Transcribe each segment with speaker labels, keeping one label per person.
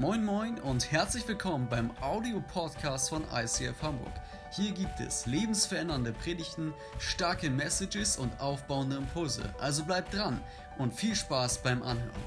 Speaker 1: Moin Moin und herzlich willkommen beim Audio-Podcast von ICF Hamburg. Hier gibt es lebensverändernde Predigten, starke Messages und aufbauende Impulse. Also bleibt dran und viel Spaß beim Anhören.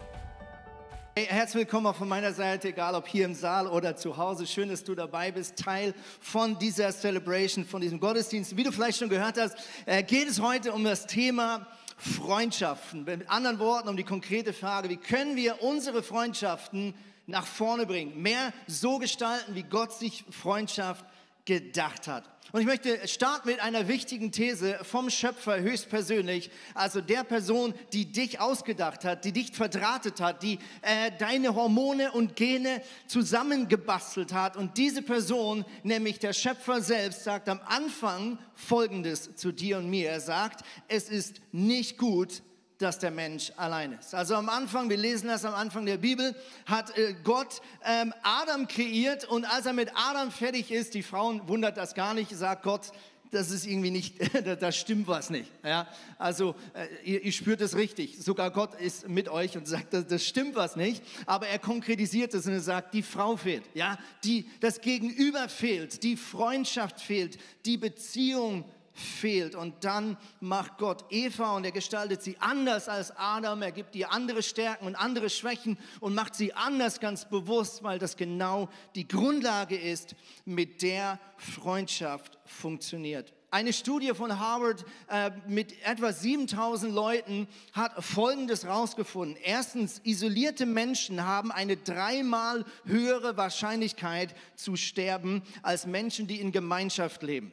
Speaker 2: Hey, herzlich willkommen auch von meiner Seite, egal ob hier im Saal oder zu Hause. Schön, dass du dabei bist, Teil von dieser Celebration, von diesem Gottesdienst. Wie du vielleicht schon gehört hast, äh, geht es heute um das Thema Freundschaften. Mit anderen Worten, um die konkrete Frage, wie können wir unsere Freundschaften nach vorne bringen, mehr so gestalten, wie Gott sich Freundschaft gedacht hat. Und ich möchte starten mit einer wichtigen These vom Schöpfer höchstpersönlich, also der Person, die dich ausgedacht hat, die dich verdrahtet hat, die äh, deine Hormone und Gene zusammengebastelt hat. Und diese Person, nämlich der Schöpfer selbst, sagt am Anfang Folgendes zu dir und mir. Er sagt, es ist nicht gut, dass der Mensch allein ist. Also am Anfang, wir lesen das am Anfang der Bibel, hat äh, Gott ähm, Adam kreiert und als er mit Adam fertig ist, die Frauen wundert das gar nicht, sagt Gott, das ist irgendwie nicht, da stimmt was nicht. Ja? Also äh, ihr, ihr, spürt es richtig. Sogar Gott ist mit euch und sagt, das, das stimmt was nicht. Aber er konkretisiert es und er sagt, die Frau fehlt. Ja? Die, das Gegenüber fehlt, die Freundschaft fehlt, die Beziehung fehlt fehlt. Und dann macht Gott Eva und er gestaltet sie anders als Adam. Er gibt ihr andere Stärken und andere Schwächen und macht sie anders ganz bewusst, weil das genau die Grundlage ist, mit der Freundschaft funktioniert. Eine Studie von Harvard äh, mit etwa 7000 Leuten hat Folgendes herausgefunden. Erstens, isolierte Menschen haben eine dreimal höhere Wahrscheinlichkeit zu sterben als Menschen, die in Gemeinschaft leben.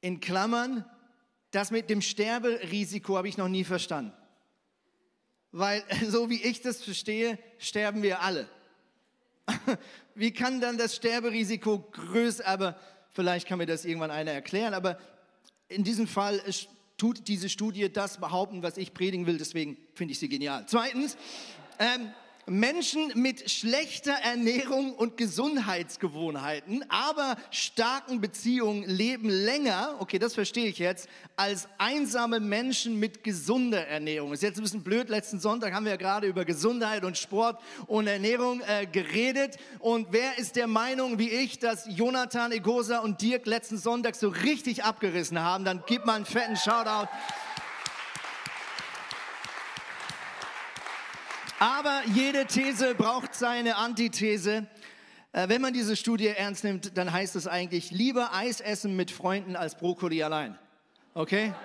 Speaker 2: In Klammern, das mit dem Sterberisiko habe ich noch nie verstanden. Weil so wie ich das verstehe, sterben wir alle. Wie kann dann das Sterberisiko größer, aber vielleicht kann mir das irgendwann einer erklären, aber in diesem Fall tut diese Studie das behaupten, was ich predigen will, deswegen finde ich sie genial. Zweitens, ähm, Menschen mit schlechter Ernährung und Gesundheitsgewohnheiten, aber starken Beziehungen leben länger, okay, das verstehe ich jetzt, als einsame Menschen mit gesunder Ernährung. ist jetzt ein bisschen blöd, letzten Sonntag haben wir ja gerade über Gesundheit und Sport und Ernährung äh, geredet. Und wer ist der Meinung, wie ich, dass Jonathan, Egosa und Dirk letzten Sonntag so richtig abgerissen haben? Dann gib mal einen fetten Shoutout. Aber jede These braucht seine Antithese. Äh, wenn man diese Studie ernst nimmt, dann heißt es eigentlich lieber Eis essen mit Freunden als Brokkoli allein. Okay?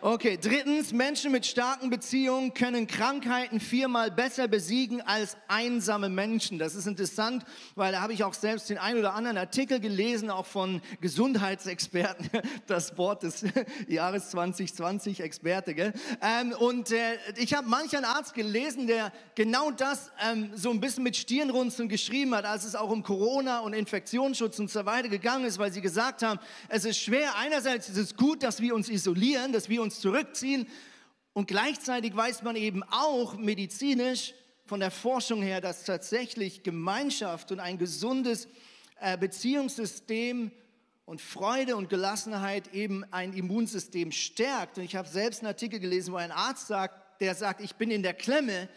Speaker 2: Okay, drittens, Menschen mit starken Beziehungen können Krankheiten viermal besser besiegen als einsame Menschen. Das ist interessant, weil da habe ich auch selbst den ein oder anderen Artikel gelesen, auch von Gesundheitsexperten, das Wort des Jahres 2020, Experte, gell? Ähm, und äh, ich habe manchen Arzt gelesen, der genau das ähm, so ein bisschen mit Stirnrunzeln geschrieben hat, als es auch um Corona und Infektionsschutz und so weiter gegangen ist, weil sie gesagt haben, es ist schwer, einerseits ist gut, dass wir uns isolieren, dass wir uns zurückziehen. Und gleichzeitig weiß man eben auch medizinisch von der Forschung her, dass tatsächlich Gemeinschaft und ein gesundes äh, Beziehungssystem und Freude und Gelassenheit eben ein Immunsystem stärkt. Und ich habe selbst einen Artikel gelesen, wo ein Arzt sagt, der sagt, ich bin in der Klemme,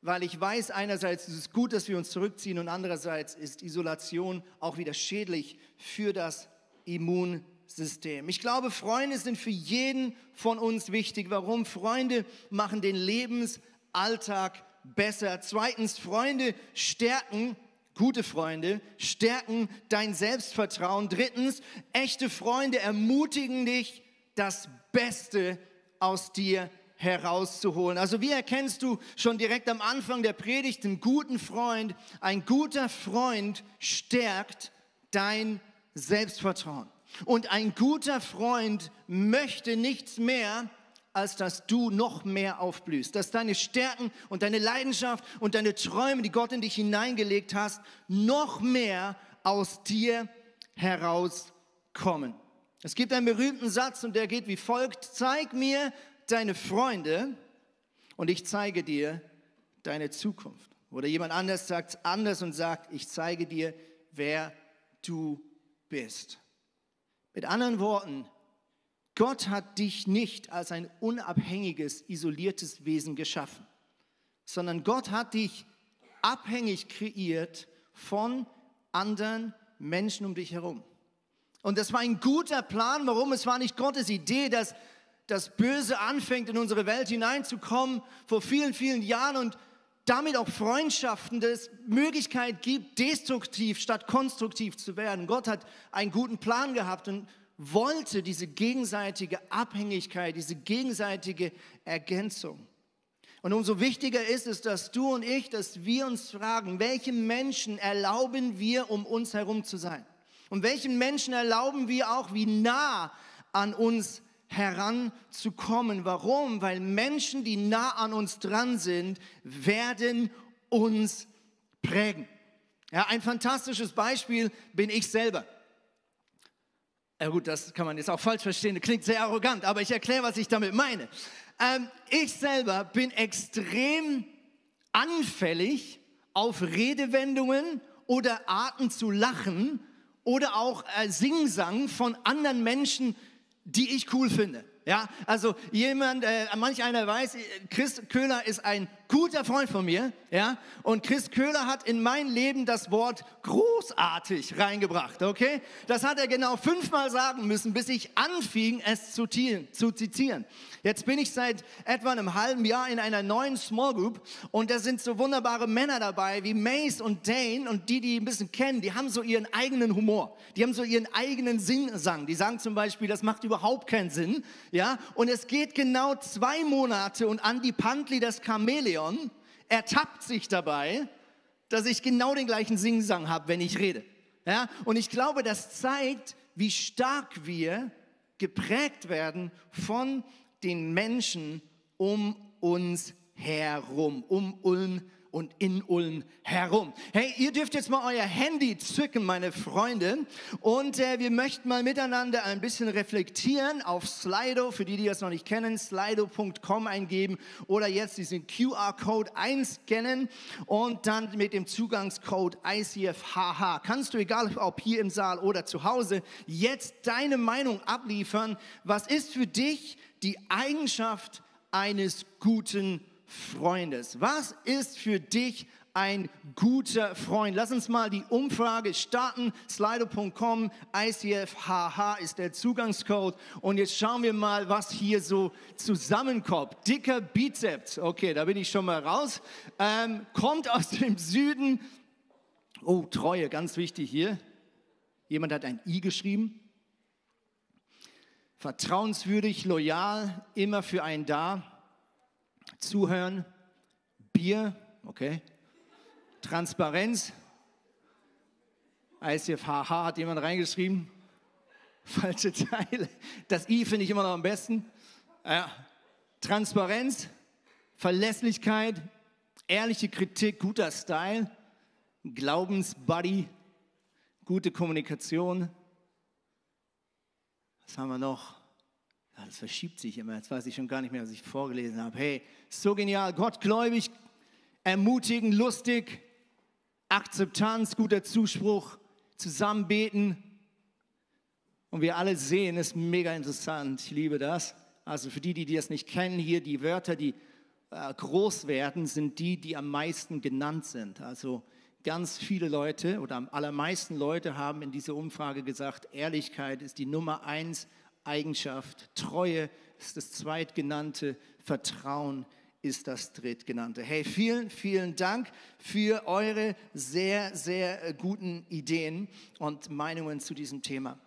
Speaker 2: weil ich weiß, einerseits ist es gut, dass wir uns zurückziehen und andererseits ist Isolation auch wieder schädlich für das Immunsystem. System. Ich glaube, Freunde sind für jeden von uns wichtig. Warum? Freunde machen den Lebensalltag besser. Zweitens, Freunde stärken, gute Freunde stärken dein Selbstvertrauen. Drittens, echte Freunde ermutigen dich, das Beste aus dir herauszuholen. Also wie erkennst du schon direkt am Anfang der Predigt einen guten Freund? Ein guter Freund stärkt dein Selbstvertrauen. Und ein guter Freund möchte nichts mehr, als dass du noch mehr aufblühst, dass deine Stärken und deine Leidenschaft und deine Träume, die Gott in dich hineingelegt hast, noch mehr aus dir herauskommen. Es gibt einen berühmten Satz und der geht wie folgt, zeig mir deine Freunde und ich zeige dir deine Zukunft. Oder jemand anders sagt anders und sagt, ich zeige dir, wer du bist. Mit anderen Worten, Gott hat dich nicht als ein unabhängiges, isoliertes Wesen geschaffen, sondern Gott hat dich abhängig kreiert von anderen Menschen um dich herum. Und das war ein guter Plan. Warum? Es war nicht Gottes Idee, dass das Böse anfängt, in unsere Welt hineinzukommen vor vielen, vielen Jahren und damit auch Freundschaften, das Möglichkeit gibt, destruktiv statt konstruktiv zu werden. Gott hat einen guten Plan gehabt und wollte diese gegenseitige Abhängigkeit, diese gegenseitige Ergänzung. Und umso wichtiger ist es, dass du und ich, dass wir uns fragen, welche Menschen erlauben wir, um uns herum zu sein? Und welchen Menschen erlauben wir auch, wie nah an uns heranzukommen? Warum? Weil Menschen, die nah an uns dran sind, werden uns prägen. Ja, ein fantastisches Beispiel bin ich selber. Ja gut, das kann man jetzt auch falsch verstehen, das klingt sehr arrogant, aber ich erkläre, was ich damit meine. Ähm, ich selber bin extrem anfällig auf Redewendungen oder Arten zu lachen oder auch äh, Singsang von anderen Menschen, die ich cool finde. Ja, also jemand, äh, manch einer weiß, Chris Köhler ist ein guter Freund von mir, ja, und Chris Köhler hat in mein Leben das Wort großartig reingebracht, okay? Das hat er genau fünfmal sagen müssen, bis ich anfing, es zu, zu zitieren. Jetzt bin ich seit etwa einem halben Jahr in einer neuen Small Group und da sind so wunderbare Männer dabei wie Mace und Dane und die, die ein bisschen kennen, die haben so ihren eigenen Humor, die haben so ihren eigenen Sinnsang. Die sagen zum Beispiel, das macht überhaupt keinen Sinn, ja, und es geht genau zwei Monate und Andy Pantli, das Chamäleon, Gideon ertappt sich dabei, dass ich genau den gleichen Singsang habe, wenn ich rede. Ja? Und ich glaube, das zeigt, wie stark wir geprägt werden von den Menschen um uns herum, um uns und in Ulm herum. Hey, ihr dürft jetzt mal euer Handy zücken, meine Freunde, und äh, wir möchten mal miteinander ein bisschen reflektieren auf Slido. Für die, die das noch nicht kennen, slido.com eingeben oder jetzt diesen QR-Code einscannen und dann mit dem Zugangscode ICFHH kannst du, egal ob hier im Saal oder zu Hause, jetzt deine Meinung abliefern. Was ist für dich die Eigenschaft eines guten Freundes. Was ist für dich ein guter Freund? Lass uns mal die Umfrage starten. Slido.com, ICFHH ist der Zugangscode. Und jetzt schauen wir mal, was hier so zusammenkommt. Dicker Bizeps, okay, da bin ich schon mal raus. Ähm, kommt aus dem Süden. Oh, Treue, ganz wichtig hier. Jemand hat ein I geschrieben. Vertrauenswürdig, loyal, immer für einen da Zuhören, Bier, okay, Transparenz, ICFHH hat jemand reingeschrieben, falsche Teile, das I finde ich immer noch am besten, ja. Transparenz, Verlässlichkeit, ehrliche Kritik, guter Style, Glaubensbuddy, gute Kommunikation. Was haben wir noch? Ja, das verschiebt sich immer. Jetzt weiß ich schon gar nicht mehr, was ich vorgelesen habe. Hey, so genial. Gottgläubig, ermutigend, lustig, Akzeptanz, guter Zuspruch, zusammen beten. Und wir alle sehen, ist mega interessant. Ich liebe das. Also für die, die das nicht kennen, hier die Wörter, die äh, groß werden, sind die, die am meisten genannt sind. Also ganz viele Leute oder am allermeisten Leute haben in dieser Umfrage gesagt, Ehrlichkeit ist die Nummer eins Eigenschaft. Treue ist das zweitgenannte, Vertrauen ist das drittgenannte. Hey, vielen, vielen Dank für eure sehr, sehr guten Ideen und Meinungen zu diesem Thema.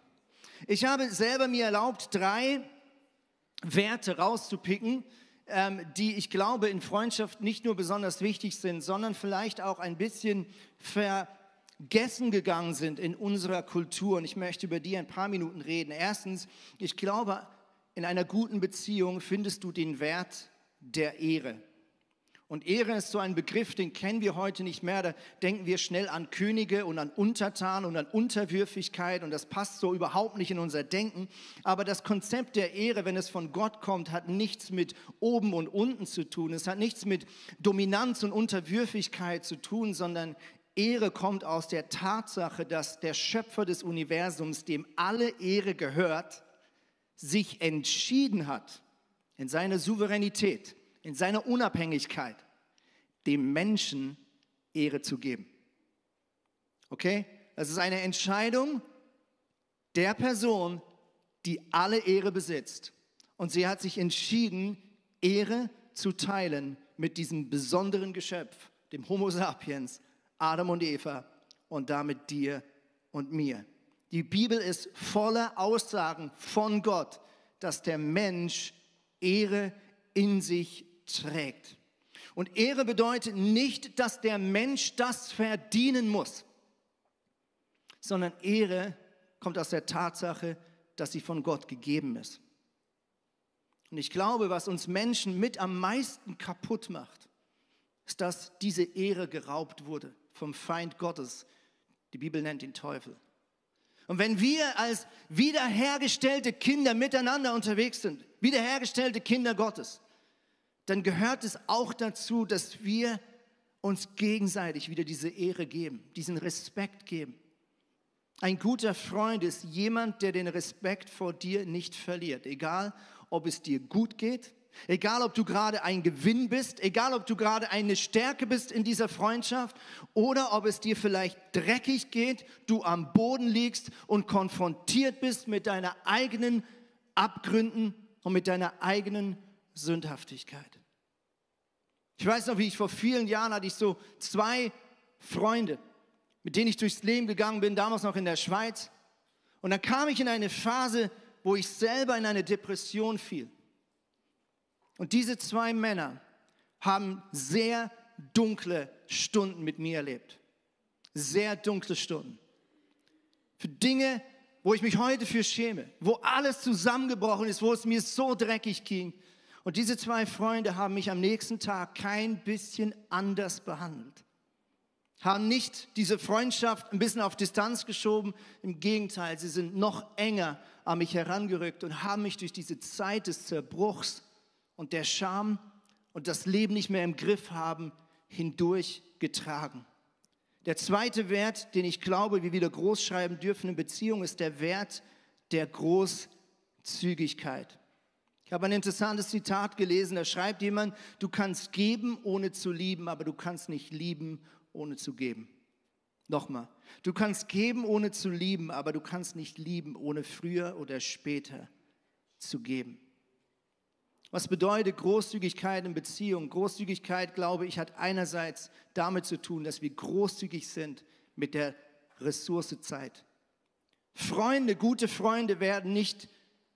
Speaker 2: Ich habe selber mir erlaubt, drei Werte rauszupicken, ähm, die ich glaube in Freundschaft nicht nur besonders wichtig sind, sondern vielleicht auch ein bisschen ver gegessen gegangen sind in unserer Kultur. Und ich möchte über die ein paar Minuten reden. Erstens, ich glaube, in einer guten Beziehung findest du den Wert der Ehre. Und Ehre ist so ein Begriff, den kennen wir heute nicht mehr. Da denken wir schnell an Könige und an Untertan und an Unterwürfigkeit und das passt so überhaupt nicht in unser Denken. Aber das Konzept der Ehre, wenn es von Gott kommt, hat nichts mit oben und unten zu tun. Es hat nichts mit Dominanz und Unterwürfigkeit zu tun, sondern Ehre kommt aus der Tatsache, dass der Schöpfer des Universums, dem alle Ehre gehört, sich entschieden hat, in seiner Souveränität, in seiner Unabhängigkeit, dem Menschen Ehre zu geben. Okay? Das ist eine Entscheidung der Person, die alle Ehre besitzt. Und sie hat sich entschieden, Ehre zu teilen mit diesem besonderen Geschöpf, dem Homo sapiens, Adam und Eva und damit dir und mir. Die Bibel ist voller Aussagen von Gott, dass der Mensch Ehre in sich trägt. Und Ehre bedeutet nicht, dass der Mensch das verdienen muss, sondern Ehre kommt aus der Tatsache, dass sie von Gott gegeben ist. Und ich glaube, was uns Menschen mit am meisten kaputt macht, ist, dass diese Ehre geraubt wurde vom Feind Gottes. Die Bibel nennt ihn Teufel. Und wenn wir als wiederhergestellte Kinder miteinander unterwegs sind, wiederhergestellte Kinder Gottes, dann gehört es auch dazu, dass wir uns gegenseitig wieder diese Ehre geben, diesen Respekt geben. Ein guter Freund ist jemand, der den Respekt vor dir nicht verliert, egal ob es dir gut geht, egal ob du gerade ein Gewinn bist, egal ob du gerade eine Stärke bist in dieser Freundschaft oder ob es dir vielleicht dreckig geht, du am Boden liegst und konfrontiert bist mit deiner eigenen Abgründen und mit deiner eigenen Sündhaftigkeit. Ich weiß noch, wie ich vor vielen Jahren hatte ich so zwei Freunde, mit denen ich durchs Leben gegangen bin, damals noch in der Schweiz. Und dann kam ich in eine Phase, wo ich selber in eine Depression fiel. Und diese zwei Männer haben sehr dunkle Stunden mit mir erlebt. Sehr dunkle Stunden. Für Dinge, wo ich mich heute für schäme, wo alles zusammengebrochen ist, wo es mir so dreckig ging. Und diese zwei Freunde haben mich am nächsten Tag kein bisschen anders behandelt. Haben nicht diese Freundschaft ein bisschen auf Distanz geschoben. Im Gegenteil, sie sind noch enger an mich herangerückt und haben mich durch diese Zeit des Zerbruchs und der Scham und das Leben nicht mehr im Griff haben, hindurch getragen. Der zweite Wert, den ich glaube, wir wieder groß schreiben dürfen in Beziehung, ist der Wert der Großzügigkeit. Ich habe ein interessantes Zitat gelesen, da schreibt jemand, du kannst geben, ohne zu lieben, aber du kannst nicht lieben, ohne zu geben. Nochmal, du kannst geben, ohne zu lieben, aber du kannst nicht lieben, ohne früher oder später zu geben. Was bedeutet Großzügigkeit in Beziehung? Großzügigkeit, glaube ich, hat einerseits damit zu tun, dass wir großzügig sind mit der Ressource Zeit. Freunde, gute Freunde werden nicht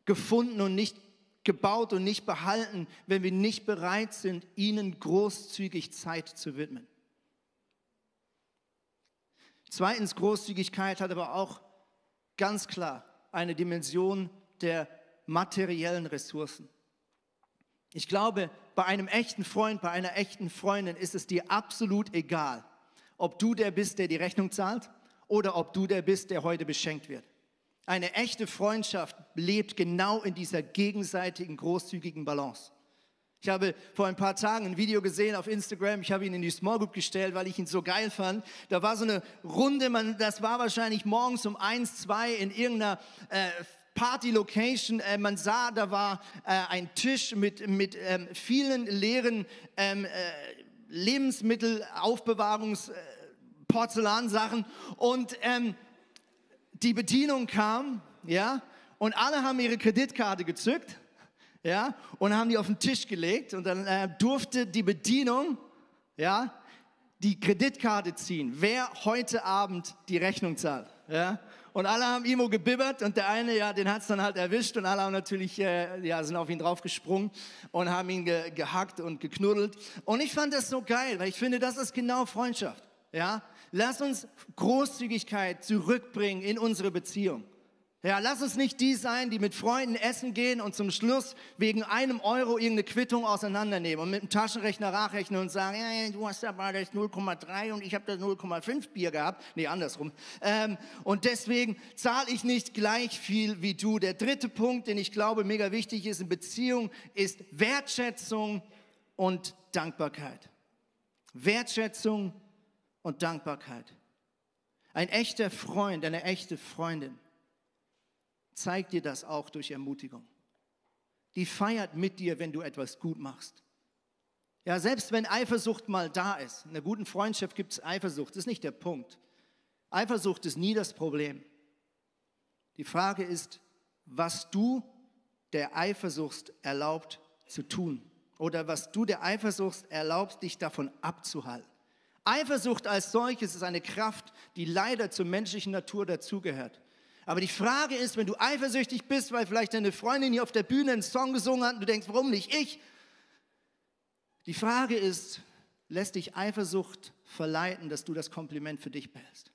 Speaker 2: gefunden und nicht gebaut und nicht behalten, wenn wir nicht bereit sind, ihnen großzügig Zeit zu widmen. Zweitens, Großzügigkeit hat aber auch ganz klar eine Dimension der materiellen Ressourcen. Ich glaube, bei einem echten Freund, bei einer echten Freundin ist es dir absolut egal, ob du der bist, der die Rechnung zahlt oder ob du der bist, der heute beschenkt wird. Eine echte Freundschaft lebt genau in dieser gegenseitigen großzügigen Balance. Ich habe vor ein paar Tagen ein Video gesehen auf Instagram. Ich habe ihn in die Small Group gestellt, weil ich ihn so geil fand. Da war so eine Runde, man, das war wahrscheinlich morgens um eins, zwei in irgendeiner äh, Party-Location. Äh, man sah, da war äh, ein Tisch mit, mit ähm, vielen leeren ähm, äh, Lebensmittelaufbewahrungs- äh, Porzellansachen und ähm, die Bedienung kam, ja, und alle haben ihre Kreditkarte gezückt, ja, und haben die auf den Tisch gelegt und dann durfte die Bedienung, ja, die Kreditkarte ziehen, wer heute Abend die Rechnung zahlt, ja. Und alle haben Imo gebibbert und der eine, ja, den hat es dann halt erwischt und alle haben natürlich, äh, ja, sind auf ihn draufgesprungen und haben ihn ge gehackt und geknuddelt. Und ich fand das so geil, weil ich finde, das ist genau Freundschaft, ja. Lass uns Großzügigkeit zurückbringen in unsere Beziehung. Ja, lass uns nicht die sein, die mit Freunden essen gehen und zum Schluss wegen einem Euro irgendeine Quittung auseinandernehmen und mit dem Taschenrechner nachrechnen und sagen, ja, du hast aber das 0,3 und ich habe das 0,5 Bier gehabt. Nee, andersrum. Ähm, und deswegen zahle ich nicht gleich viel wie du. Der dritte Punkt, den ich glaube mega wichtig ist in Beziehung, ist Wertschätzung und Dankbarkeit. Wertschätzung und Dankbarkeit. Ein echter Freund, eine echte Freundin zeigt dir das auch durch Ermutigung. Die feiert mit dir, wenn du etwas gut machst. Ja, selbst wenn Eifersucht mal da ist, in einer guten Freundschaft gibt es Eifersucht, das ist nicht der Punkt. Eifersucht ist nie das Problem. Die Frage ist, was du der Eifersucht erlaubt zu tun oder was du der Eifersucht erlaubst, dich davon abzuhalten. Eifersucht als solches ist eine Kraft, die leider zur menschlichen Natur dazugehört. Aber die Frage ist, wenn du eifersüchtig bist, weil vielleicht deine Freundin hier auf der Bühne einen Song gesungen hat und du denkst, warum nicht ich? Die Frage ist, lässt dich Eifersucht verleiten, dass du das Kompliment für dich behältst?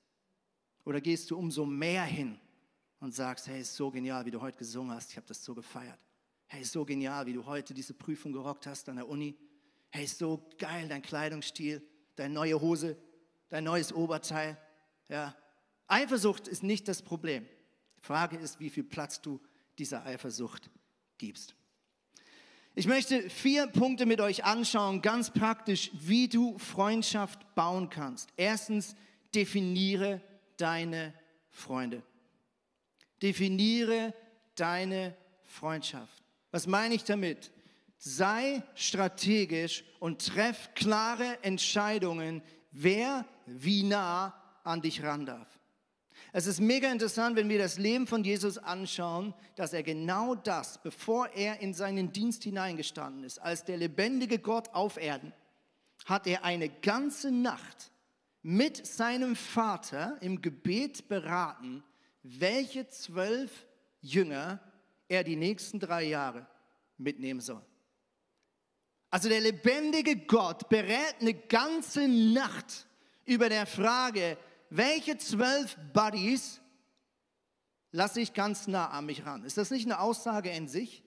Speaker 2: Oder gehst du umso mehr hin und sagst, hey, ist so genial, wie du heute gesungen hast, ich habe das so gefeiert. Hey, ist so genial, wie du heute diese Prüfung gerockt hast an der Uni. Hey, ist so geil, dein Kleidungsstil, deine neue Hose, dein neues Oberteil. Ja. Eifersucht ist nicht das Problem. Frage ist, wie viel Platz du dieser Eifersucht gibst. Ich möchte vier Punkte mit euch anschauen, ganz praktisch, wie du Freundschaft bauen kannst. Erstens, definiere deine Freunde. Definiere deine Freundschaft. Was meine ich damit? Sei strategisch und treff klare Entscheidungen, wer wie nah an dich ran darf. Es ist mega interessant, wenn wir das Leben von Jesus anschauen, dass er genau das, bevor er in seinen Dienst hineingestanden ist, als der lebendige Gott auf Erden, hat er eine ganze Nacht mit seinem Vater im Gebet beraten, welche zwölf Jünger er die nächsten drei Jahre mitnehmen soll. Also der lebendige Gott berät eine ganze Nacht über der Frage, welche zwölf Buddies lasse ich ganz nah an mich ran? Ist das nicht eine Aussage in sich?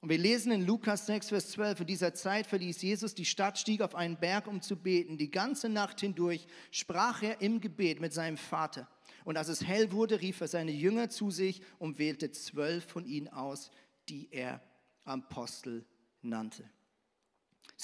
Speaker 2: Und wir lesen in Lukas 6, Vers 12, in dieser Zeit verließ Jesus die Stadt, stieg auf einen Berg, um zu beten. Die ganze Nacht hindurch sprach er im Gebet mit seinem Vater. Und als es hell wurde, rief er seine Jünger zu sich und wählte zwölf von ihnen aus, die er Apostel nannte.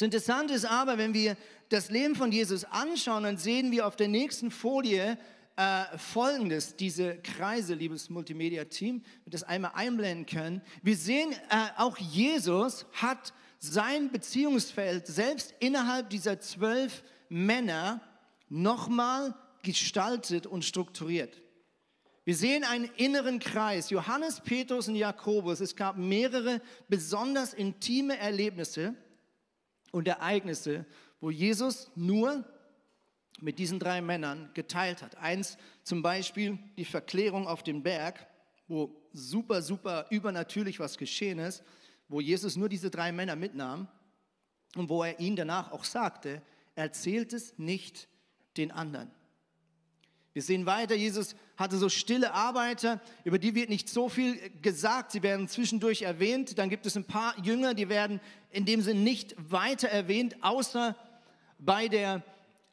Speaker 2: Das Interessante ist aber, wenn wir das Leben von Jesus anschauen, dann sehen wir auf der nächsten Folie äh, folgendes, diese Kreise, liebes Multimedia-Team, wir das einmal einblenden können. Wir sehen, äh, auch Jesus hat sein Beziehungsfeld selbst innerhalb dieser zwölf Männer nochmal gestaltet und strukturiert. Wir sehen einen inneren Kreis, Johannes, Petrus und Jakobus. Es gab mehrere besonders intime Erlebnisse und Ereignisse, wo Jesus nur mit diesen drei Männern geteilt hat. Eins zum Beispiel die Verklärung auf dem Berg, wo super, super übernatürlich was geschehen ist, wo Jesus nur diese drei Männer mitnahm und wo er ihnen danach auch sagte, erzählt es nicht den anderen. Wir sehen weiter, Jesus hatte so stille Arbeiter, über die wird nicht so viel gesagt, sie werden zwischendurch erwähnt. Dann gibt es ein paar Jünger, die werden in dem Sinne nicht weiter erwähnt, außer bei der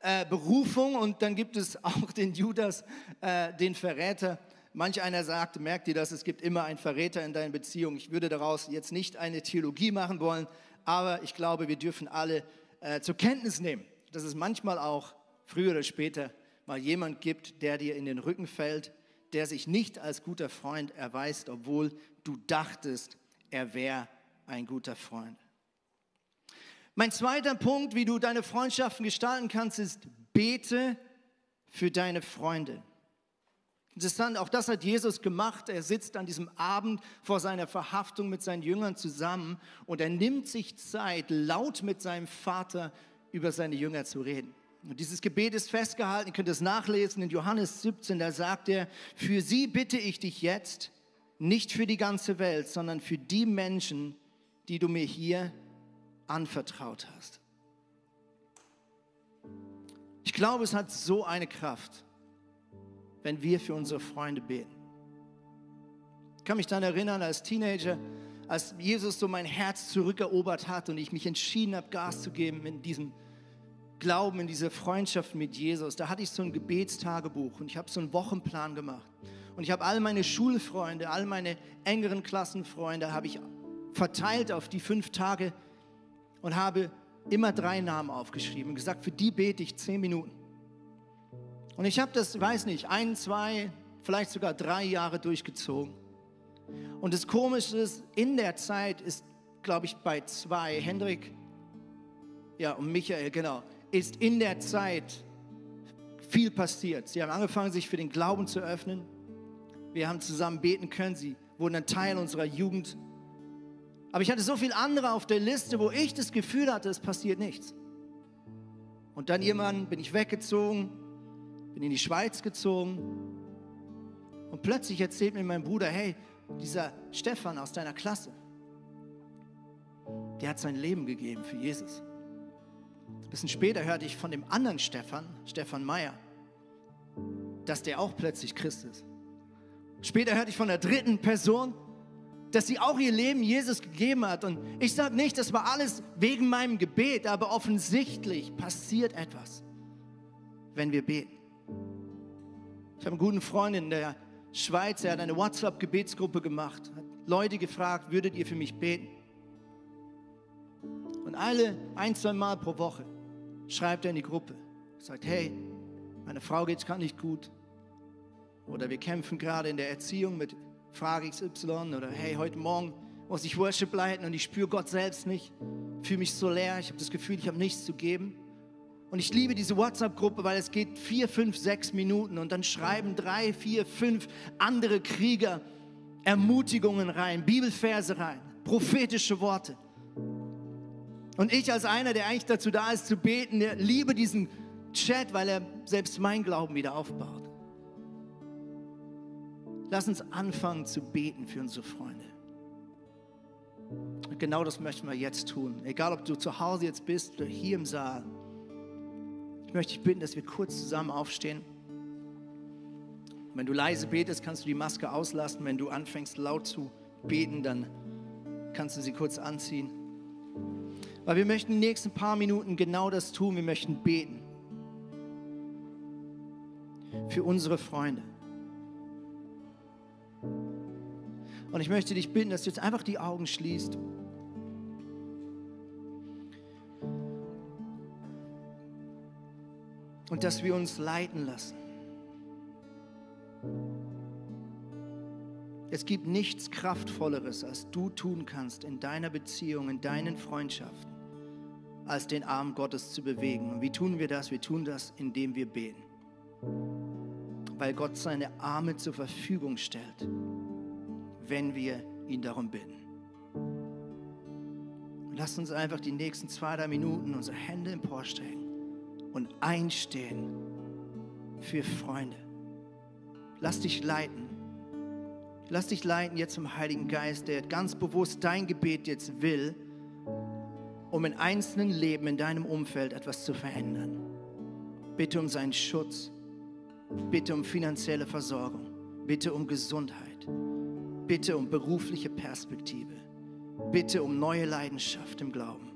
Speaker 2: äh, Berufung. Und dann gibt es auch den Judas, äh, den Verräter. Manch einer sagt, merkt ihr das, es gibt immer einen Verräter in deinen Beziehungen. Ich würde daraus jetzt nicht eine Theologie machen wollen, aber ich glaube, wir dürfen alle äh, zur Kenntnis nehmen, dass es manchmal auch früher oder später mal jemand gibt, der dir in den Rücken fällt, der sich nicht als guter Freund erweist, obwohl du dachtest, er wäre ein guter Freund. Mein zweiter Punkt, wie du deine Freundschaften gestalten kannst, ist, bete für deine Freunde. Interessant, auch das hat Jesus gemacht. Er sitzt an diesem Abend vor seiner Verhaftung mit seinen Jüngern zusammen und er nimmt sich Zeit, laut mit seinem Vater über seine Jünger zu reden. Und dieses Gebet ist festgehalten, ihr könnt es nachlesen in Johannes 17, da sagt er, für sie bitte ich dich jetzt, nicht für die ganze Welt, sondern für die Menschen, die du mir hier anvertraut hast. Ich glaube, es hat so eine Kraft, wenn wir für unsere Freunde beten. Ich kann mich daran erinnern, als Teenager, als Jesus so mein Herz zurückerobert hat und ich mich entschieden habe, Gas zu geben in diesem Glauben, in diese Freundschaft mit Jesus, da hatte ich so ein Gebetstagebuch und ich habe so einen Wochenplan gemacht. Und ich habe all meine Schulfreunde, all meine engeren Klassenfreunde habe ich verteilt auf die fünf Tage und habe immer drei Namen aufgeschrieben und gesagt, für die bete ich zehn Minuten. Und ich habe das, weiß nicht, ein, zwei, vielleicht sogar drei Jahre durchgezogen. Und das Komische ist, in der Zeit ist, glaube ich, bei zwei, Hendrik ja, und Michael, genau, ist in der Zeit viel passiert. Sie haben angefangen, sich für den Glauben zu öffnen. Wir haben zusammen beten können. Sie wurden ein Teil unserer Jugend. Aber ich hatte so viele andere auf der Liste, wo ich das Gefühl hatte, es passiert nichts. Und dann irgendwann bin ich weggezogen, bin in die Schweiz gezogen. Und plötzlich erzählt mir mein Bruder, hey, dieser Stefan aus deiner Klasse, der hat sein Leben gegeben für Jesus. Ein bisschen später hörte ich von dem anderen Stefan, Stefan Meyer, dass der auch plötzlich Christ ist. Später hörte ich von der dritten Person, dass sie auch ihr Leben Jesus gegeben hat. Und ich sage nicht, das war alles wegen meinem Gebet, aber offensichtlich passiert etwas, wenn wir beten. Ich habe einen guten Freund in der Schweiz, er hat eine WhatsApp-Gebetsgruppe gemacht, hat Leute gefragt, würdet ihr für mich beten? Alle ein, zwei Mal pro Woche schreibt er in die Gruppe, sagt, hey, meine Frau geht es gerade nicht gut. Oder wir kämpfen gerade in der Erziehung mit Frage XY. Oder hey, heute Morgen muss ich Worship leiten und ich spüre Gott selbst nicht. Fühle mich so leer, ich habe das Gefühl, ich habe nichts zu geben. Und ich liebe diese WhatsApp-Gruppe, weil es geht vier, fünf, sechs Minuten und dann schreiben drei, vier, fünf andere Krieger Ermutigungen rein, Bibelverse rein, prophetische Worte. Und ich als einer, der eigentlich dazu da ist zu beten, liebe diesen Chat, weil er selbst mein Glauben wieder aufbaut. Lass uns anfangen zu beten für unsere Freunde. Und genau das möchten wir jetzt tun. Egal, ob du zu Hause jetzt bist oder hier im Saal. Ich möchte dich bitten, dass wir kurz zusammen aufstehen. Wenn du leise betest, kannst du die Maske auslassen. Wenn du anfängst laut zu beten, dann kannst du sie kurz anziehen. Weil wir möchten in den nächsten paar Minuten genau das tun. Wir möchten beten. Für unsere Freunde. Und ich möchte dich bitten, dass du jetzt einfach die Augen schließt. Und dass wir uns leiten lassen. Es gibt nichts Kraftvolleres, als du tun kannst in deiner Beziehung, in deinen Freundschaften als den Arm Gottes zu bewegen. Und wie tun wir das? Wir tun das, indem wir beten. Weil Gott seine Arme zur Verfügung stellt, wenn wir ihn darum bitten. Lass uns einfach die nächsten zwei, drei Minuten unsere Hände emporstrecken und einstehen für Freunde. Lass dich leiten. Lass dich leiten jetzt zum Heiligen Geist, der ganz bewusst dein Gebet jetzt will um in einzelnen Leben in deinem Umfeld etwas zu verändern. Bitte um seinen Schutz, bitte um finanzielle Versorgung, bitte um Gesundheit, bitte um berufliche Perspektive, bitte um neue Leidenschaft im Glauben,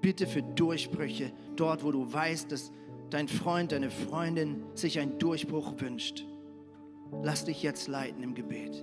Speaker 2: bitte für Durchbrüche dort, wo du weißt, dass dein Freund, deine Freundin sich einen Durchbruch wünscht. Lass dich jetzt leiten im Gebet.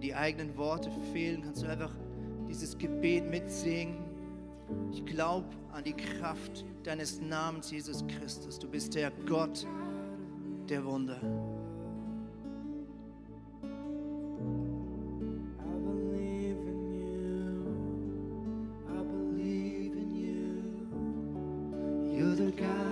Speaker 2: Dir die eigenen Worte fehlen, kannst du einfach dieses Gebet mitsingen. Ich glaube an die Kraft deines Namens, Jesus Christus. Du bist der Gott der Wunder. God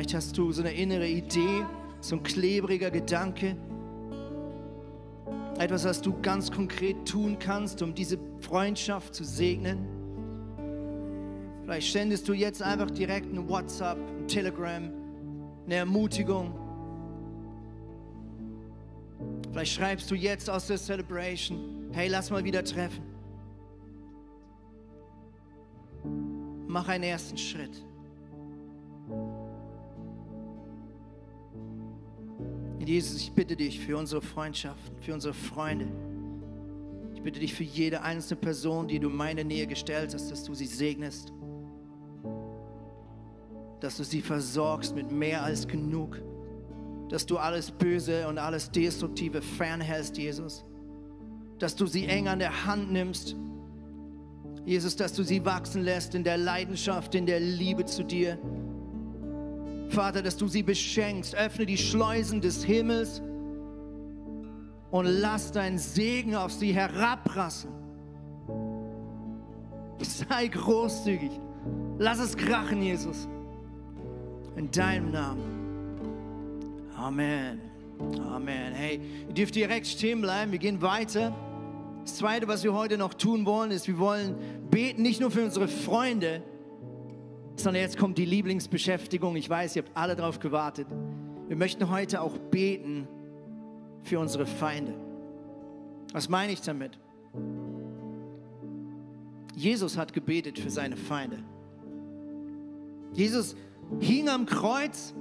Speaker 2: Vielleicht hast du so eine innere Idee, so ein klebriger Gedanke. Etwas, was du ganz konkret tun kannst, um diese Freundschaft zu segnen. Vielleicht sendest du jetzt einfach direkt ein WhatsApp, ein Telegram, eine Ermutigung. Vielleicht schreibst du jetzt aus der Celebration, hey, lass mal wieder treffen. Mach einen ersten Schritt. Jesus, ich bitte dich für unsere Freundschaften, für unsere Freunde. Ich bitte dich für jede einzelne Person, die du in meine Nähe gestellt hast, dass du sie segnest. Dass du sie versorgst mit mehr als genug. Dass du alles Böse und alles Destruktive fernhältst, Jesus. Dass du sie eng an der Hand nimmst. Jesus, dass du sie wachsen lässt in der Leidenschaft, in der Liebe zu dir. Vater, dass du sie beschenkst. Öffne die Schleusen des Himmels und lass deinen Segen auf sie herabrasseln. Sei großzügig. Lass es krachen, Jesus. In deinem Namen. Amen. Amen. Hey, ihr dürft direkt stehen bleiben. Wir gehen weiter. Das Zweite, was wir heute noch tun wollen, ist, wir wollen beten nicht nur für unsere Freunde, sondern jetzt kommt die Lieblingsbeschäftigung. Ich weiß, ihr habt alle darauf gewartet. Wir möchten heute auch beten für unsere Feinde. Was meine ich damit? Jesus hat gebetet für seine Feinde. Jesus hing am Kreuz,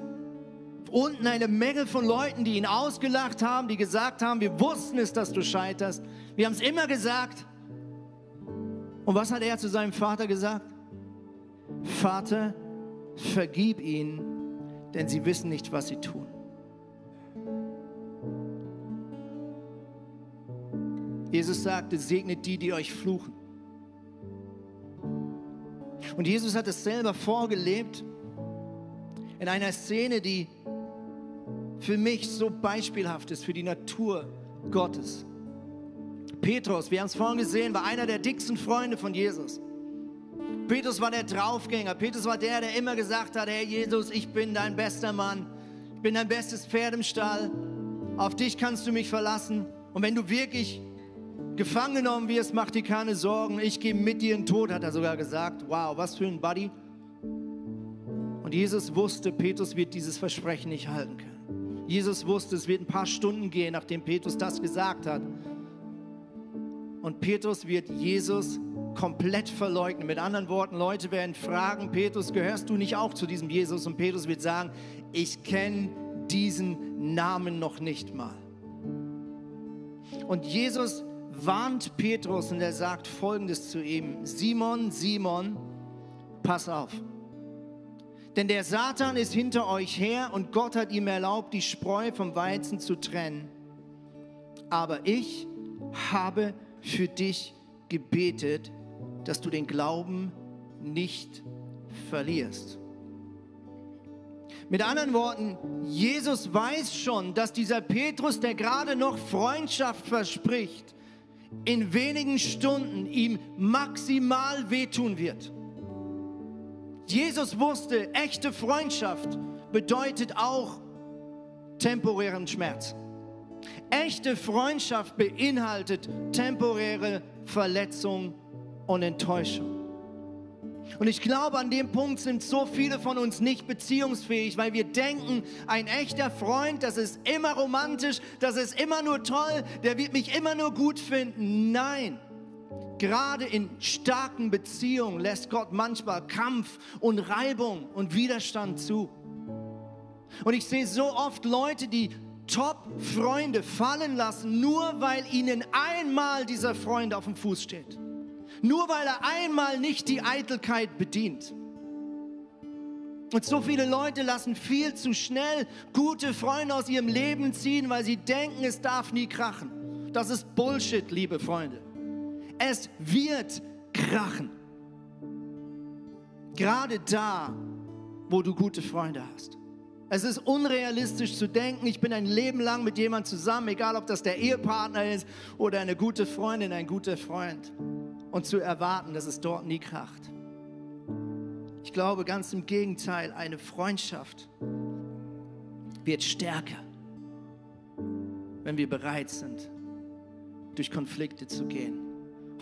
Speaker 2: unten eine Menge von Leuten, die ihn ausgelacht haben, die gesagt haben, wir wussten es, dass du scheiterst. Wir haben es immer gesagt. Und was hat er zu seinem Vater gesagt? Vater, vergib ihnen, denn sie wissen nicht, was sie tun. Jesus sagte, segnet die, die euch fluchen. Und Jesus hat es selber vorgelebt in einer Szene, die für mich so beispielhaft ist für die Natur Gottes. Petrus, wir haben es vorhin gesehen, war einer der dicksten Freunde von Jesus. Petrus war der Draufgänger. Petrus war der, der immer gesagt hat, hey Jesus, ich bin dein bester Mann. Ich bin dein bestes Pferd im Stall. Auf dich kannst du mich verlassen. Und wenn du wirklich gefangen genommen wirst, mach dir keine Sorgen. Ich gehe mit dir in den Tod, hat er sogar gesagt. Wow, was für ein Buddy. Und Jesus wusste, Petrus wird dieses Versprechen nicht halten können. Jesus wusste, es wird ein paar Stunden gehen, nachdem Petrus das gesagt hat. Und Petrus wird Jesus komplett verleugnen. Mit anderen Worten, Leute werden fragen, Petrus, gehörst du nicht auch zu diesem Jesus? Und Petrus wird sagen, ich kenne diesen Namen noch nicht mal. Und Jesus warnt Petrus und er sagt folgendes zu ihm, Simon, Simon, pass auf. Denn der Satan ist hinter euch her und Gott hat ihm erlaubt, die Spreu vom Weizen zu trennen. Aber ich habe für dich gebetet, dass du den Glauben nicht verlierst. Mit anderen Worten, Jesus weiß schon, dass dieser Petrus, der gerade noch Freundschaft verspricht, in wenigen Stunden ihm maximal wehtun wird. Jesus wusste, echte Freundschaft bedeutet auch temporären Schmerz. Echte Freundschaft beinhaltet temporäre Verletzung und Enttäuschung. Und ich glaube, an dem Punkt sind so viele von uns nicht beziehungsfähig, weil wir denken, ein echter Freund, das ist immer romantisch, das ist immer nur toll, der wird mich immer nur gut finden. Nein, gerade in starken Beziehungen lässt Gott manchmal Kampf und Reibung und Widerstand zu. Und ich sehe so oft Leute, die Top-Freunde fallen lassen, nur weil ihnen einmal dieser Freund auf dem Fuß steht. Nur weil er einmal nicht die Eitelkeit bedient.
Speaker 3: Und so viele Leute lassen viel zu schnell gute Freunde aus ihrem Leben ziehen, weil sie denken, es darf nie krachen. Das ist Bullshit, liebe Freunde. Es wird krachen. Gerade da, wo du gute Freunde hast. Es ist unrealistisch zu denken, ich bin ein Leben lang mit jemandem zusammen, egal ob das der Ehepartner ist oder eine gute Freundin, ein guter Freund. Und zu erwarten, dass es dort nie kracht. Ich glaube ganz im Gegenteil, eine Freundschaft wird stärker, wenn wir bereit sind, durch Konflikte zu gehen.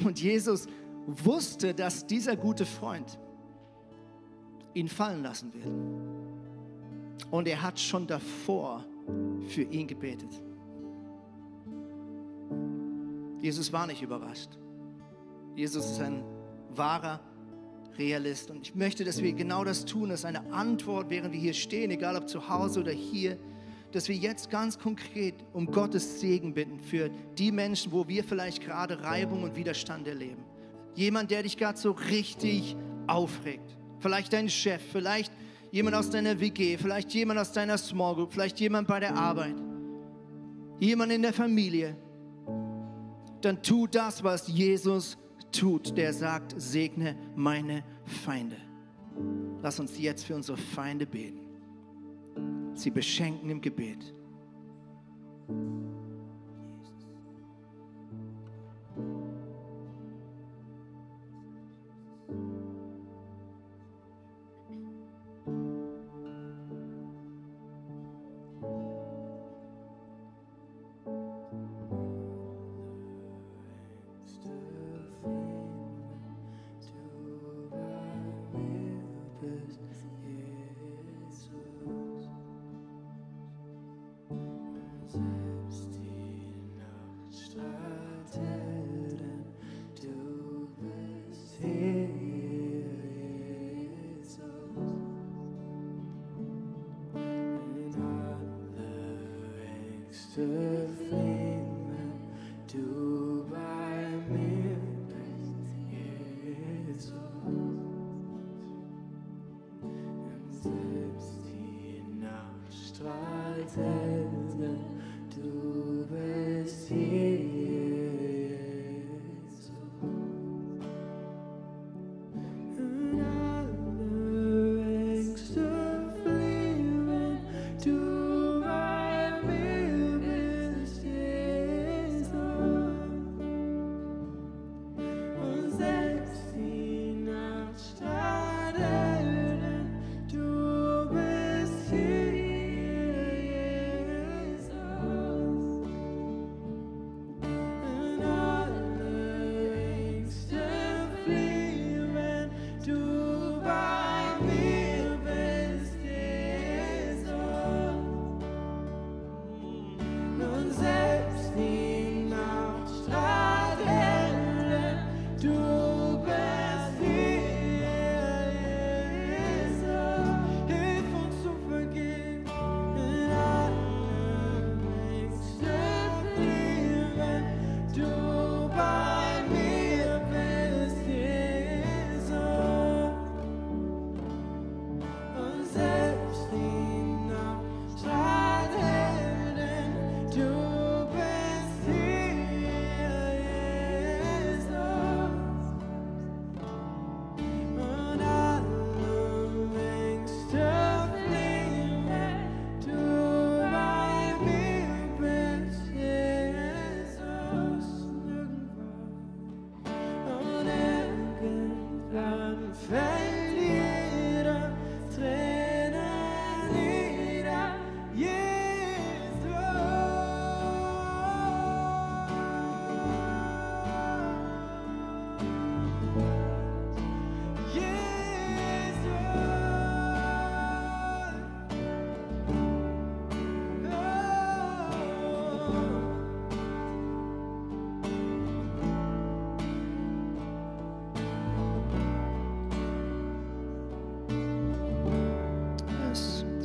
Speaker 3: Und Jesus wusste, dass dieser gute Freund ihn fallen lassen will. Und er hat schon davor für ihn gebetet. Jesus war nicht überrascht. Jesus ist ein wahrer Realist. Und ich möchte, dass wir genau das tun, dass eine Antwort, während wir hier stehen, egal ob zu Hause oder hier, dass wir jetzt ganz konkret um Gottes Segen bitten für die Menschen, wo wir vielleicht gerade Reibung und Widerstand erleben. Jemand, der dich gerade so richtig aufregt. Vielleicht dein Chef, vielleicht jemand aus deiner WG, vielleicht jemand aus deiner Small Group, vielleicht jemand bei der Arbeit, jemand in der Familie. Dann tu das, was Jesus tut, der sagt, segne meine Feinde. Lass uns jetzt für unsere Feinde beten. Sie beschenken im Gebet. time.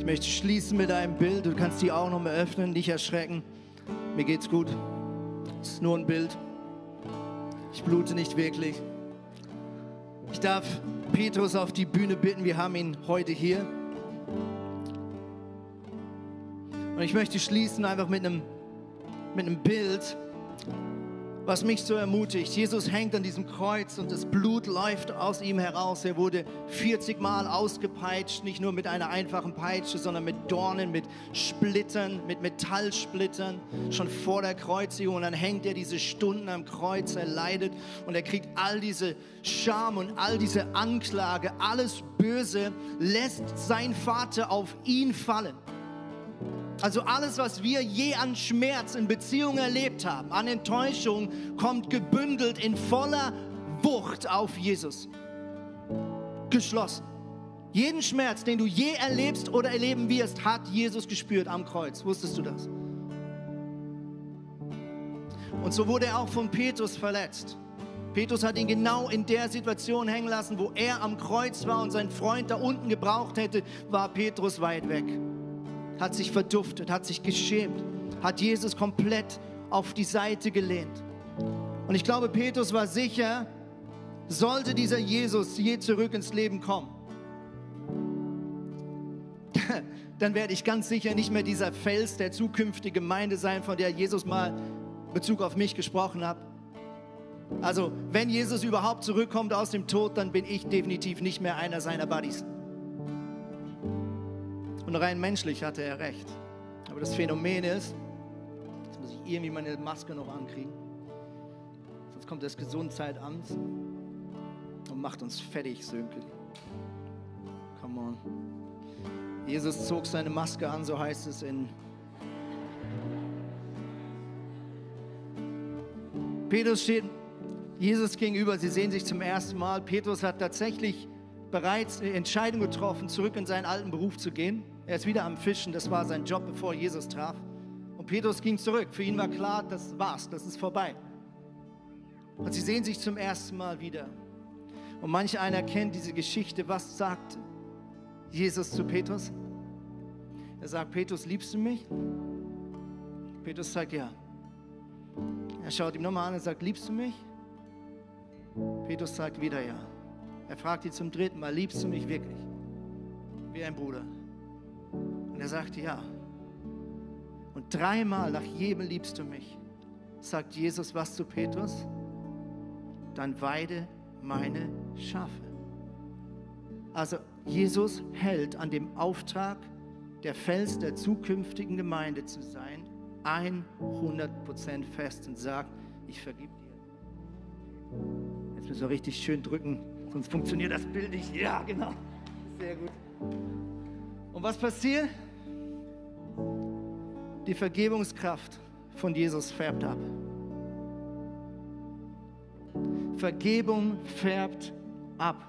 Speaker 3: Ich möchte schließen mit einem Bild. Du kannst die Augen nochmal öffnen, nicht erschrecken. Mir geht's gut. Es ist nur ein Bild. Ich blute nicht wirklich. Ich darf Petrus auf die Bühne bitten. Wir haben ihn heute hier.
Speaker 2: Und ich möchte schließen einfach mit einem, mit einem Bild, was mich so ermutigt. Jesus hängt an diesem Kreuz und das Blut läuft aus ihm heraus. Er wurde 40 Mal ausgepeitscht, nicht nur mit einer einfachen Peitsche, sondern mit Dornen, mit Splittern, mit Metallsplittern, schon vor der Kreuzigung. Und dann hängt er diese Stunden am Kreuz, er leidet und er kriegt all diese Scham und all diese Anklage, alles Böse, lässt sein Vater auf ihn fallen. Also alles, was wir je an Schmerz in Beziehungen erlebt haben, an Enttäuschung, kommt gebündelt in voller Wucht auf Jesus. Geschlossen. Jeden Schmerz, den du je erlebst oder erleben wirst, hat Jesus gespürt am Kreuz. Wusstest du das? Und so wurde er auch von Petrus verletzt. Petrus hat ihn genau in der Situation hängen lassen, wo er am Kreuz war und sein Freund da unten gebraucht hätte, war Petrus weit weg hat sich verduftet, hat sich geschämt, hat Jesus komplett auf die Seite gelehnt. Und ich glaube, Petrus war sicher, sollte dieser Jesus je zurück ins Leben kommen, dann werde ich ganz sicher nicht mehr dieser Fels der zukünftigen Gemeinde sein, von der Jesus mal Bezug auf mich gesprochen hat. Also, wenn Jesus überhaupt zurückkommt aus dem Tod, dann bin ich definitiv nicht mehr einer seiner Buddies. Und rein menschlich hatte er recht. Aber das Phänomen ist, jetzt muss ich irgendwie meine Maske noch ankriegen. Sonst kommt das Gesundheitsamt und macht uns fertig, Sönke. Come on. Jesus zog seine Maske an, so heißt es in Petrus steht Jesus gegenüber, sie sehen sich zum ersten Mal. Petrus hat tatsächlich bereits die Entscheidung getroffen, zurück in seinen alten Beruf zu gehen. Er ist wieder am Fischen, das war sein Job, bevor Jesus traf. Und Petrus ging zurück. Für ihn war klar, das war's, das ist vorbei. Und sie sehen sich zum ersten Mal wieder. Und manch einer kennt diese Geschichte. Was sagt Jesus zu Petrus? Er sagt, Petrus, liebst du mich? Petrus sagt, ja. Er schaut ihm nochmal an und sagt, liebst du mich? Petrus sagt wieder ja. Er fragt ihn zum dritten Mal, liebst du mich wirklich? Wie ein Bruder. Und er sagt, ja. Und dreimal nach jedem liebst du mich, sagt Jesus was zu Petrus? Dann weide meine Schafe. Also Jesus hält an dem Auftrag, der Fels der zukünftigen Gemeinde zu sein, 100% fest und sagt, ich vergib dir. Jetzt müssen wir richtig schön drücken, sonst funktioniert das Bild nicht. Ja, genau. Sehr gut. Und was passiert? Die Vergebungskraft von Jesus färbt ab. Vergebung färbt ab.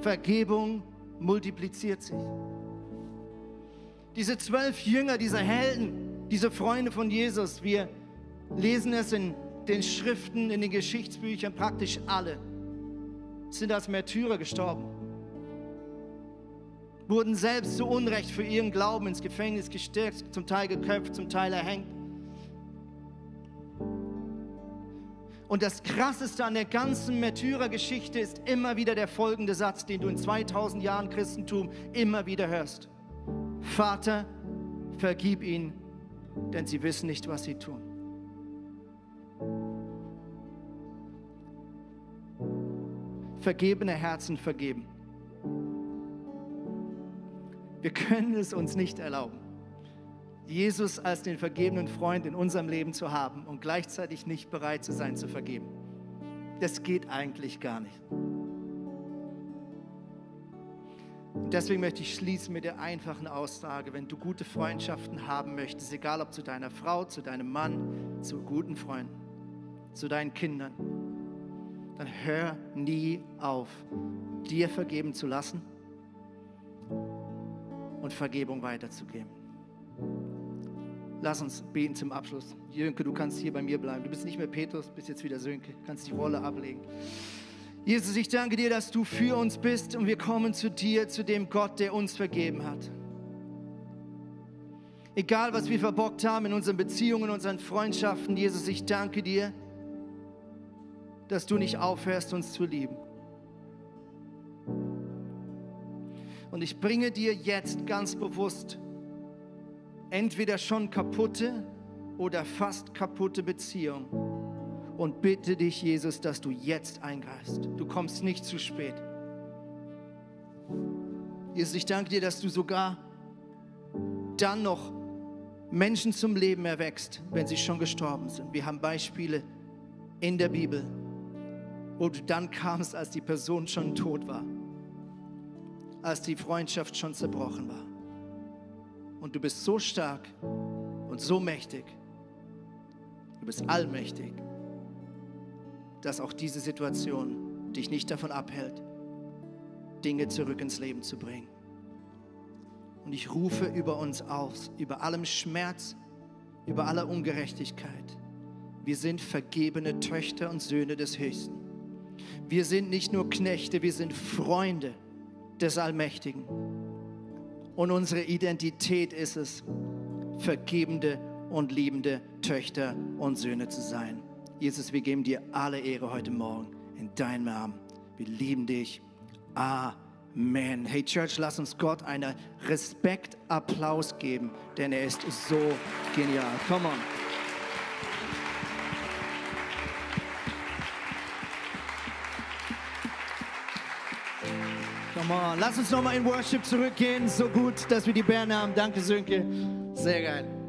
Speaker 2: Vergebung multipliziert sich. Diese zwölf Jünger, diese Helden, diese Freunde von Jesus, wir lesen es in den Schriften, in den Geschichtsbüchern, praktisch alle sind als Märtyrer gestorben wurden selbst zu Unrecht für ihren Glauben ins Gefängnis gesteckt, zum Teil geköpft, zum Teil erhängt. Und das Krasseste an der ganzen Märtyrergeschichte ist immer wieder der folgende Satz, den du in 2000 Jahren Christentum immer wieder hörst. Vater, vergib ihnen, denn sie wissen nicht, was sie tun. Vergebene Herzen vergeben. Wir können es uns nicht erlauben, Jesus als den vergebenen Freund in unserem Leben zu haben und gleichzeitig nicht bereit zu sein zu vergeben. Das geht eigentlich gar nicht. Und deswegen möchte ich schließen mit der einfachen Aussage, wenn du gute Freundschaften haben möchtest, egal ob zu deiner Frau, zu deinem Mann, zu guten Freunden, zu deinen Kindern, dann hör nie auf, dir vergeben zu lassen und Vergebung weiterzugeben. Lass uns beten zum Abschluss. Jönke, du kannst hier bei mir bleiben. Du bist nicht mehr Petrus, bist jetzt wieder Sönke. Kannst die Rolle ablegen. Jesus, ich danke dir, dass du für uns bist und wir kommen zu dir, zu dem Gott, der uns vergeben hat. Egal, was wir verbockt haben in unseren Beziehungen, in unseren Freundschaften, Jesus, ich danke dir, dass du nicht aufhörst, uns zu lieben. Und ich bringe dir jetzt ganz bewusst entweder schon kaputte oder fast kaputte Beziehung und bitte dich, Jesus, dass du jetzt eingreifst. Du kommst nicht zu spät. Jesus, ich danke dir, dass du sogar dann noch Menschen zum Leben erwächst, wenn sie schon gestorben sind. Wir haben Beispiele in der Bibel, wo du dann kamst, als die Person schon tot war, als die Freundschaft schon zerbrochen war. Und du bist so stark und so mächtig, du bist allmächtig, dass auch diese Situation dich nicht davon abhält, Dinge zurück ins Leben zu bringen. Und ich rufe über uns aus, über allem Schmerz, über aller Ungerechtigkeit. Wir sind vergebene Töchter und Söhne des Höchsten. Wir sind nicht nur Knechte, wir sind Freunde des Allmächtigen. Und unsere Identität ist es, vergebende und liebende Töchter und Söhne zu sein. Jesus, wir geben dir alle Ehre heute Morgen in deinem Namen. Wir lieben dich. Amen. Hey Church, lass uns Gott einen Respektapplaus geben, denn er ist so genial. Come on. Lass uns nochmal in Worship zurückgehen. So gut, dass wir die Bären haben. Danke, Sönke. Sehr geil.